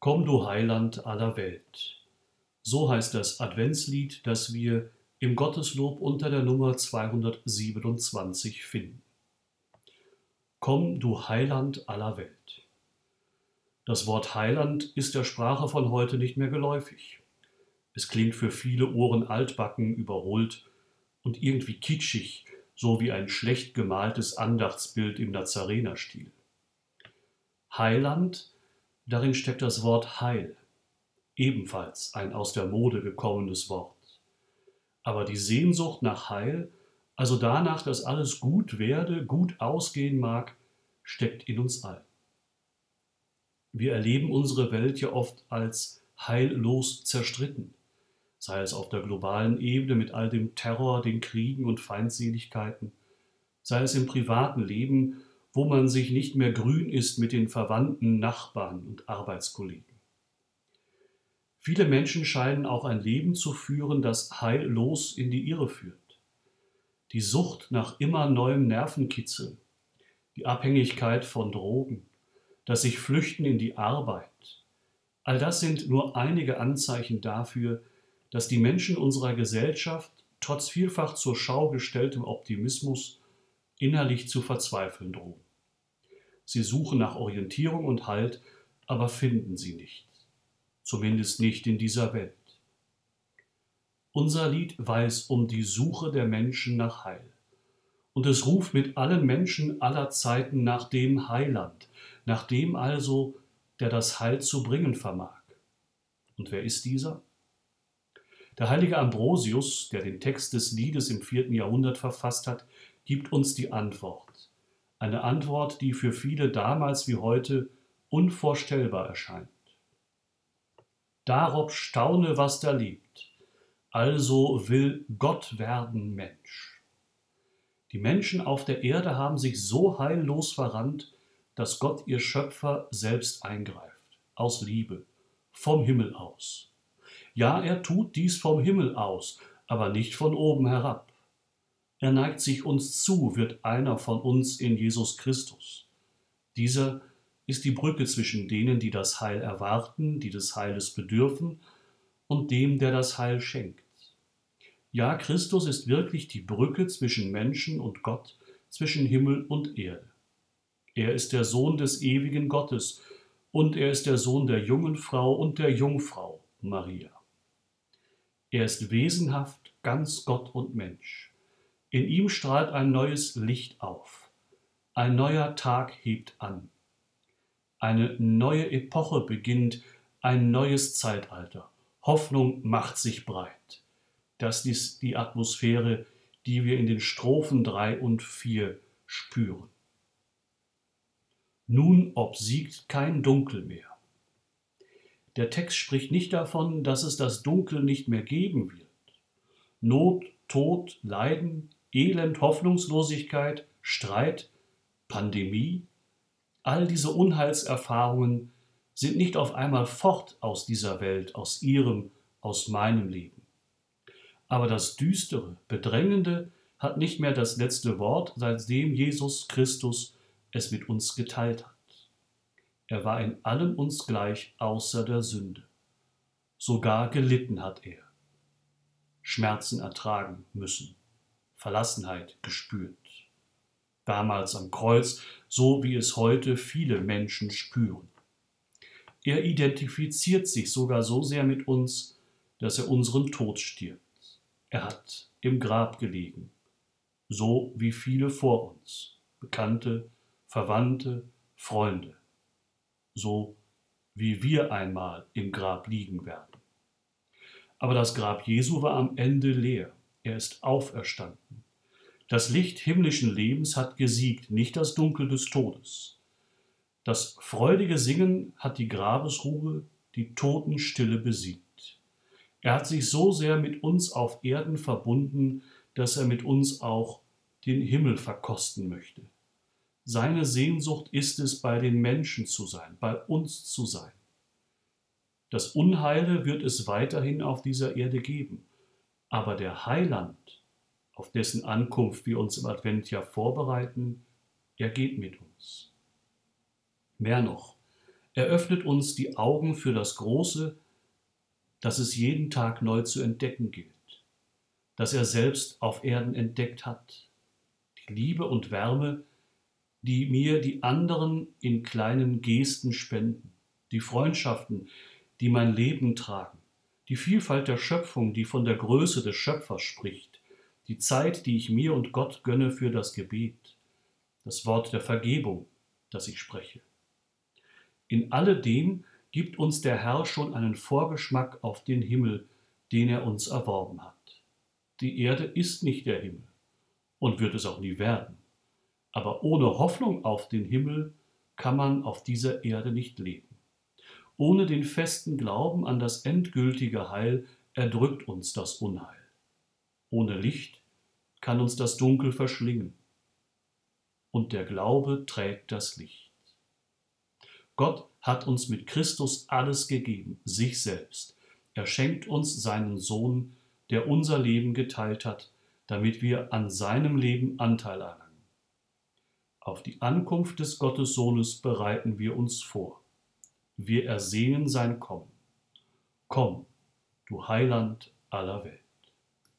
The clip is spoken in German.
Komm, du Heiland aller Welt. So heißt das Adventslied, das wir im Gotteslob unter der Nummer 227 finden. Komm, du Heiland aller Welt. Das Wort Heiland ist der Sprache von heute nicht mehr geläufig. Es klingt für viele Ohren altbacken, überholt und irgendwie kitschig, so wie ein schlecht gemaltes Andachtsbild im Nazarenerstil. Heiland Darin steckt das Wort Heil, ebenfalls ein aus der Mode gekommenes Wort. Aber die Sehnsucht nach Heil, also danach, dass alles gut werde, gut ausgehen mag, steckt in uns allen. Wir erleben unsere Welt ja oft als heillos zerstritten, sei es auf der globalen Ebene mit all dem Terror, den Kriegen und Feindseligkeiten, sei es im privaten Leben wo man sich nicht mehr grün ist mit den Verwandten, Nachbarn und Arbeitskollegen. Viele Menschen scheinen auch ein Leben zu führen, das heillos in die Irre führt. Die Sucht nach immer neuem Nervenkitzel, die Abhängigkeit von Drogen, das sich Flüchten in die Arbeit, all das sind nur einige Anzeichen dafür, dass die Menschen unserer Gesellschaft trotz vielfach zur Schau gestelltem Optimismus innerlich zu verzweifeln drohen. Sie suchen nach Orientierung und Halt, aber finden sie nicht. Zumindest nicht in dieser Welt. Unser Lied weiß um die Suche der Menschen nach Heil. Und es ruft mit allen Menschen aller Zeiten nach dem Heiland, nach dem also, der das Heil zu bringen vermag. Und wer ist dieser? Der heilige Ambrosius, der den Text des Liedes im vierten Jahrhundert verfasst hat, gibt uns die Antwort. Eine Antwort, die für viele damals wie heute unvorstellbar erscheint. Darob staune, was da lebt. Also will Gott werden Mensch. Die Menschen auf der Erde haben sich so heillos verrannt, dass Gott ihr Schöpfer selbst eingreift, aus Liebe, vom Himmel aus. Ja, er tut dies vom Himmel aus, aber nicht von oben herab. Er neigt sich uns zu, wird einer von uns in Jesus Christus. Dieser ist die Brücke zwischen denen, die das Heil erwarten, die des Heiles bedürfen, und dem, der das Heil schenkt. Ja, Christus ist wirklich die Brücke zwischen Menschen und Gott, zwischen Himmel und Erde. Er ist der Sohn des ewigen Gottes und er ist der Sohn der jungen Frau und der Jungfrau Maria. Er ist wesenhaft ganz Gott und Mensch. In ihm strahlt ein neues Licht auf. Ein neuer Tag hebt an. Eine neue Epoche beginnt, ein neues Zeitalter. Hoffnung macht sich breit. Das ist die Atmosphäre, die wir in den Strophen 3 und 4 spüren. Nun obsiegt kein Dunkel mehr. Der Text spricht nicht davon, dass es das Dunkel nicht mehr geben wird. Not, Tod, Leiden, Elend, Hoffnungslosigkeit, Streit, Pandemie, all diese Unheilserfahrungen sind nicht auf einmal fort aus dieser Welt, aus ihrem, aus meinem Leben. Aber das Düstere, Bedrängende hat nicht mehr das letzte Wort, seitdem Jesus Christus es mit uns geteilt hat. Er war in allem uns gleich außer der Sünde. Sogar gelitten hat er. Schmerzen ertragen müssen. Verlassenheit gespürt. Damals am Kreuz, so wie es heute viele Menschen spüren. Er identifiziert sich sogar so sehr mit uns, dass er unseren Tod stirbt. Er hat im Grab gelegen, so wie viele vor uns, Bekannte, Verwandte, Freunde, so wie wir einmal im Grab liegen werden. Aber das Grab Jesu war am Ende leer. Er ist auferstanden. Das Licht himmlischen Lebens hat gesiegt, nicht das Dunkel des Todes. Das freudige Singen hat die Grabesruhe, die Totenstille besiegt. Er hat sich so sehr mit uns auf Erden verbunden, dass er mit uns auch den Himmel verkosten möchte. Seine Sehnsucht ist es, bei den Menschen zu sein, bei uns zu sein. Das Unheile wird es weiterhin auf dieser Erde geben. Aber der Heiland, auf dessen Ankunft wir uns im Advent ja vorbereiten, er geht mit uns. Mehr noch, Er öffnet uns die Augen für das Große, das es jeden Tag neu zu entdecken gilt, das er selbst auf Erden entdeckt hat. Die Liebe und Wärme, die mir die anderen in kleinen Gesten spenden, die Freundschaften, die mein Leben tragen, die Vielfalt der Schöpfung, die von der Größe des Schöpfers spricht, die Zeit, die ich mir und Gott gönne für das Gebet, das Wort der Vergebung, das ich spreche. In alledem gibt uns der Herr schon einen Vorgeschmack auf den Himmel, den er uns erworben hat. Die Erde ist nicht der Himmel und wird es auch nie werden. Aber ohne Hoffnung auf den Himmel kann man auf dieser Erde nicht leben. Ohne den festen Glauben an das endgültige Heil erdrückt uns das Unheil. Ohne Licht kann uns das Dunkel verschlingen. Und der Glaube trägt das Licht. Gott hat uns mit Christus alles gegeben, sich selbst. Er schenkt uns seinen Sohn, der unser Leben geteilt hat, damit wir an seinem Leben Anteil erlangen. Auf die Ankunft des Gottessohnes bereiten wir uns vor. Wir ersehnen sein Kommen. Komm, du Heiland aller Welt.